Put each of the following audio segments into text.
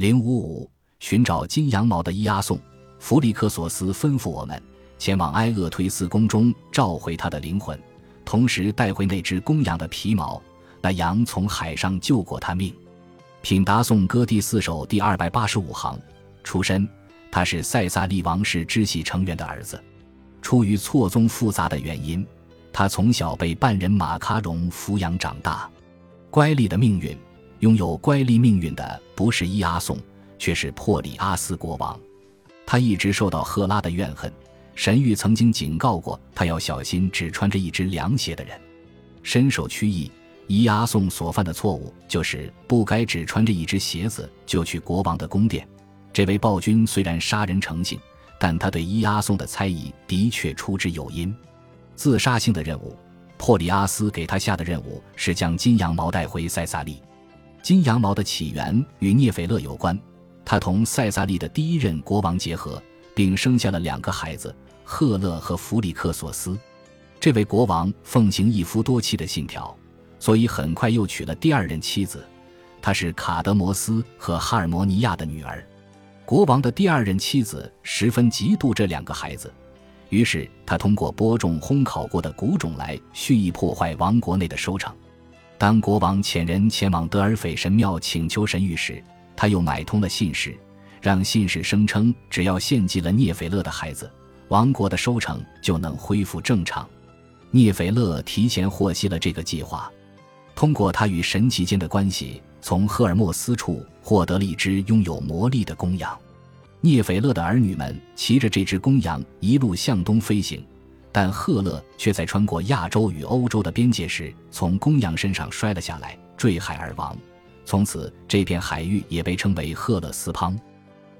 零五五，寻找金羊毛的伊阿宋，弗里克索斯吩咐我们前往埃厄忒斯宫中召回他的灵魂，同时带回那只公羊的皮毛。那羊从海上救过他命。品达颂歌第四首第二百八十五行，出身，他是塞萨利王室支系成员的儿子。出于错综复杂的原因，他从小被半人马卡戎抚养长大。乖戾的命运。拥有乖戾命运的不是伊阿宋，却是珀里阿斯国王。他一直受到赫拉的怨恨。神谕曾经警告过他要小心只穿着一只凉鞋的人。深受屈意，伊阿宋所犯的错误就是不该只穿着一只鞋子就去国王的宫殿。这位暴君虽然杀人成性，但他对伊阿宋的猜疑的确出之有因。自杀性的任务，珀里阿斯给他下的任务是将金羊毛带回塞萨利。金羊毛的起源与涅斐勒有关，他同塞萨利的第一任国王结合，并生下了两个孩子赫勒和弗里克索斯。这位国王奉行一夫多妻的信条，所以很快又娶了第二任妻子，她是卡德摩斯和哈尔摩尼亚的女儿。国王的第二任妻子十分嫉妒这两个孩子，于是他通过播种烘烤过的谷种来蓄意破坏王国内的收成。当国王遣人前往德尔斐神庙请求神谕时，他又买通了信使，让信使声称，只要献祭了涅斐勒的孩子，王国的收成就能恢复正常。涅斐勒提前获悉了这个计划，通过他与神奇间的关系，从赫尔墨斯处获得了一只拥有魔力的公羊。涅斐勒的儿女们骑着这只公羊一路向东飞行。但赫勒却在穿过亚洲与欧洲的边界时，从公羊身上摔了下来，坠海而亡。从此，这片海域也被称为赫勒斯滂。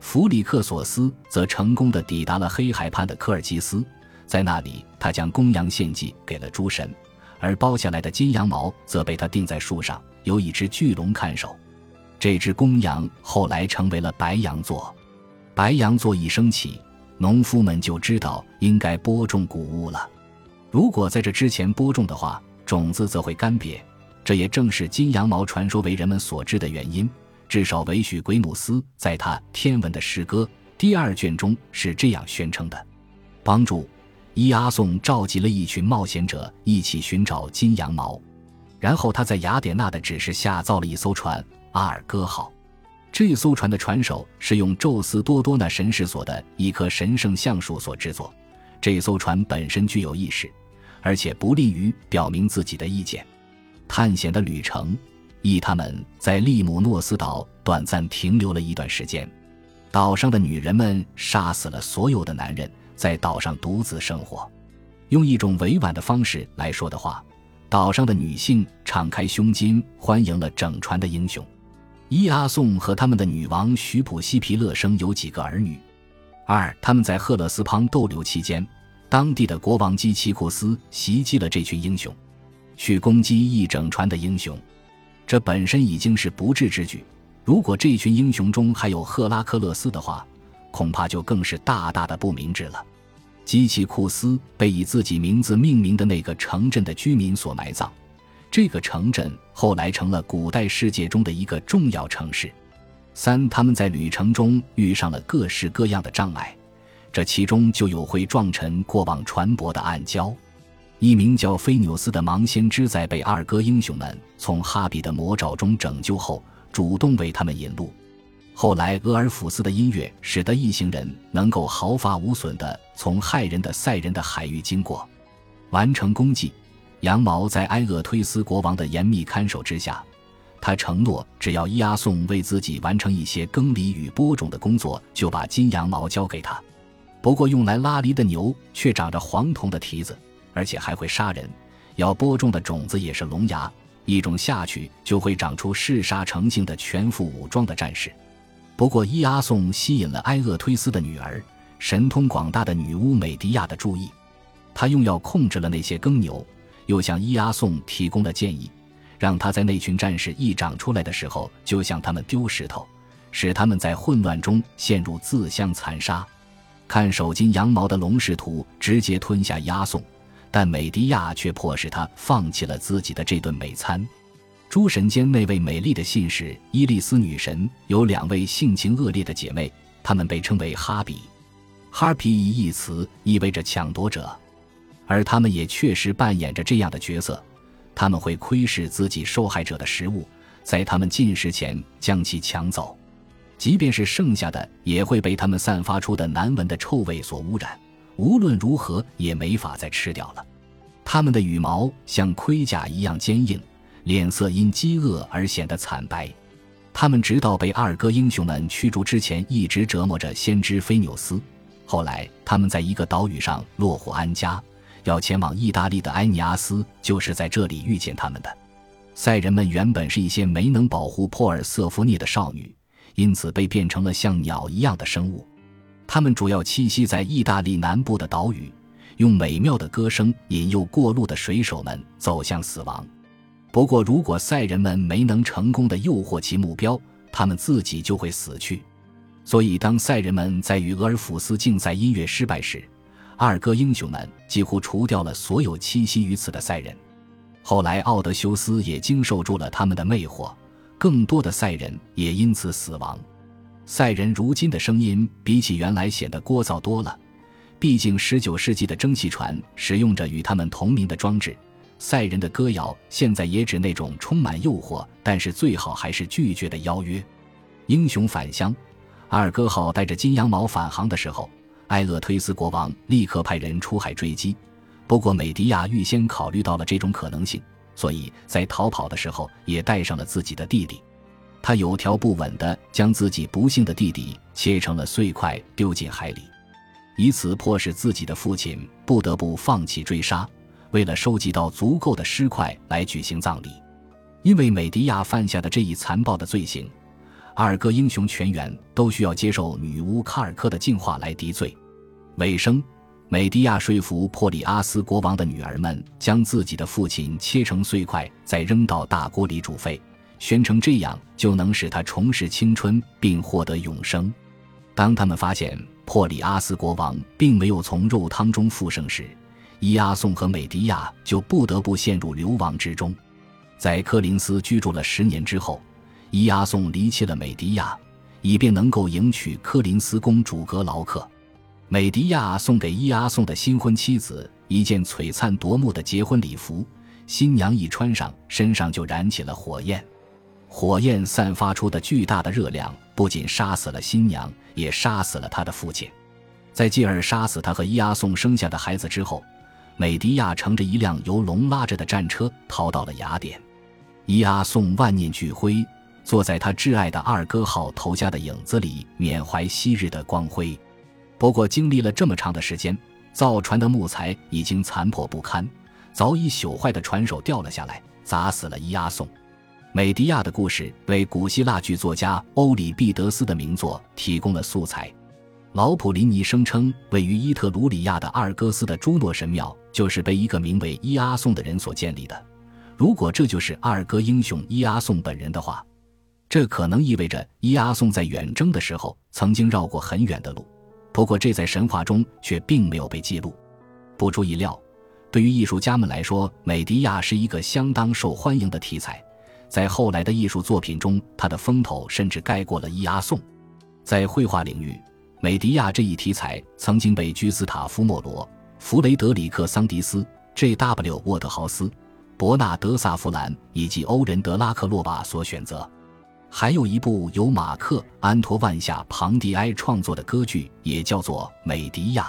弗里克索斯则成功的抵达了黑海畔的科尔基斯，在那里，他将公羊献祭给了诸神，而剥下来的金羊毛则被他钉在树上，由一只巨龙看守。这只公羊后来成为了白羊座。白羊座一升起。农夫们就知道应该播种谷物了。如果在这之前播种的话，种子则会干瘪。这也正是金羊毛传说为人们所知的原因。至少维许圭努斯在他《天文的诗歌》第二卷中是这样宣称的。帮助伊阿宋召集了一群冒险者一起寻找金羊毛，然后他在雅典娜的指示下造了一艘船——阿尔戈号。这艘船的船首是用宙斯多多纳神士所的一棵神圣橡树所制作。这艘船本身具有意识，而且不利于表明自己的意见。探险的旅程，意他们在利姆诺斯岛短暂停留了一段时间。岛上的女人们杀死了所有的男人，在岛上独自生活。用一种委婉的方式来说的话，岛上的女性敞开胸襟，欢迎了整船的英雄。伊阿宋和他们的女王许普西皮勒生有几个儿女。二，他们在赫勒斯滂逗留期间，当地的国王基奇库斯袭击了这群英雄，去攻击一整船的英雄。这本身已经是不智之举。如果这群英雄中还有赫拉克勒斯的话，恐怕就更是大大的不明智了。基奇库斯被以自己名字命名的那个城镇的居民所埋葬。这个城镇后来成了古代世界中的一个重要城市。三，他们在旅程中遇上了各式各样的障碍，这其中就有会撞沉过往船舶的暗礁。一名叫菲纽斯的盲先知在被二哥英雄们从哈比的魔爪中拯救后，主动为他们引路。后来，俄尔甫斯的音乐使得一行人能够毫发无损地从害人的塞人的海域经过，完成功绩。羊毛在埃厄忒斯国王的严密看守之下，他承诺，只要伊阿宋为自己完成一些耕犁与播种的工作，就把金羊毛交给他。不过，用来拉犁的牛却长着黄铜的蹄子，而且还会杀人。要播种的种子也是龙牙，一种下去就会长出嗜杀成性的全副武装的战士。不过，伊阿宋吸引了埃厄忒斯的女儿、神通广大的女巫美迪亚的注意，他用药控制了那些耕牛。又向伊阿宋提供了建议，让他在那群战士一长出来的时候，就向他们丢石头，使他们在混乱中陷入自相残杀。看守金羊毛的龙试图直接吞下押送，但美迪亚却迫使他放弃了自己的这顿美餐。诸神间那位美丽的信使伊利斯女神有两位性情恶劣的姐妹，她们被称为哈比。哈皮一词意味着抢夺者，而他们也确实扮演着这样的角色。他们会窥视自己受害者的食物，在他们进食前将其抢走，即便是剩下的，也会被他们散发出的难闻的臭味所污染。无论如何，也没法再吃掉了。它们的羽毛像盔甲一样坚硬，脸色因饥饿而显得惨白。他们直到被二哥英雄们驱逐之前，一直折磨着先知菲纽斯。后来，他们在一个岛屿上落户安家，要前往意大利的埃尼阿斯就是在这里遇见他们的。赛人们原本是一些没能保护珀尔瑟福涅的少女，因此被变成了像鸟一样的生物。他们主要栖息在意大利南部的岛屿，用美妙的歌声引诱过路的水手们走向死亡。不过，如果赛人们没能成功的诱惑其目标，他们自己就会死去。所以，当赛人们在与俄尔甫斯竞赛音乐失败时，二哥英雄们几乎除掉了所有栖息于此的赛人。后来，奥德修斯也经受住了他们的魅惑，更多的赛人也因此死亡。赛人如今的声音比起原来显得聒噪多了，毕竟19世纪的蒸汽船使用着与他们同名的装置。赛人的歌谣现在也指那种充满诱惑，但是最好还是拒绝的邀约。英雄返乡。阿尔戈号带着金羊毛返航的时候，埃厄忒斯国王立刻派人出海追击。不过，美迪亚预先考虑到了这种可能性，所以在逃跑的时候也带上了自己的弟弟。他有条不紊地将自己不幸的弟弟切成了碎块，丢进海里，以此迫使自己的父亲不得不放弃追杀，为了收集到足够的尸块来举行葬礼。因为美迪亚犯下的这一残暴的罪行。二哥英雄全员都需要接受女巫卡尔科的净化来抵罪。尾声，美迪亚说服珀里阿斯国王的女儿们将自己的父亲切成碎块，再扔到大锅里煮沸，宣称这样就能使他重拾青春并获得永生。当他们发现珀里阿斯国王并没有从肉汤中复生时，伊阿宋和美迪亚就不得不陷入流亡之中。在科林斯居住了十年之后。伊阿宋离弃了美迪亚，以便能够迎娶科林斯公主格劳克。美迪亚送给伊阿宋的新婚妻子一件璀璨夺目的结婚礼服，新娘一穿上，身上就燃起了火焰。火焰散发出的巨大的热量，不仅杀死了新娘，也杀死了他的父亲。在继而杀死他和伊阿宋生下的孩子之后，美迪亚乘着一辆由龙拉着的战车逃到了雅典。伊阿宋万念俱灰。坐在他挚爱的二哥号头家的影子里，缅怀昔日的光辉。不过，经历了这么长的时间，造船的木材已经残破不堪，早已朽坏的船首掉了下来，砸死了伊阿宋。美迪亚的故事为古希腊剧作家欧里庇得斯的名作提供了素材。老普林尼声称，位于伊特鲁里亚的阿尔戈斯的朱诺神庙就是被一个名为伊阿宋的人所建立的。如果这就是阿尔戈英雄伊阿宋本人的话，这可能意味着伊阿宋在远征的时候曾经绕过很远的路，不过这在神话中却并没有被记录。不出意料，对于艺术家们来说，美迪亚是一个相当受欢迎的题材。在后来的艺术作品中，他的风头甚至盖过了伊阿宋。在绘画领域，美迪亚这一题材曾经被居斯塔夫·莫罗、弗雷德里克·桑迪斯、J.W. 沃德豪斯、伯纳德·萨弗兰以及欧仁德·拉克洛瓦所选择。还有一部由马克·安托万夏·庞蒂埃创作的歌剧，也叫做《美迪亚》。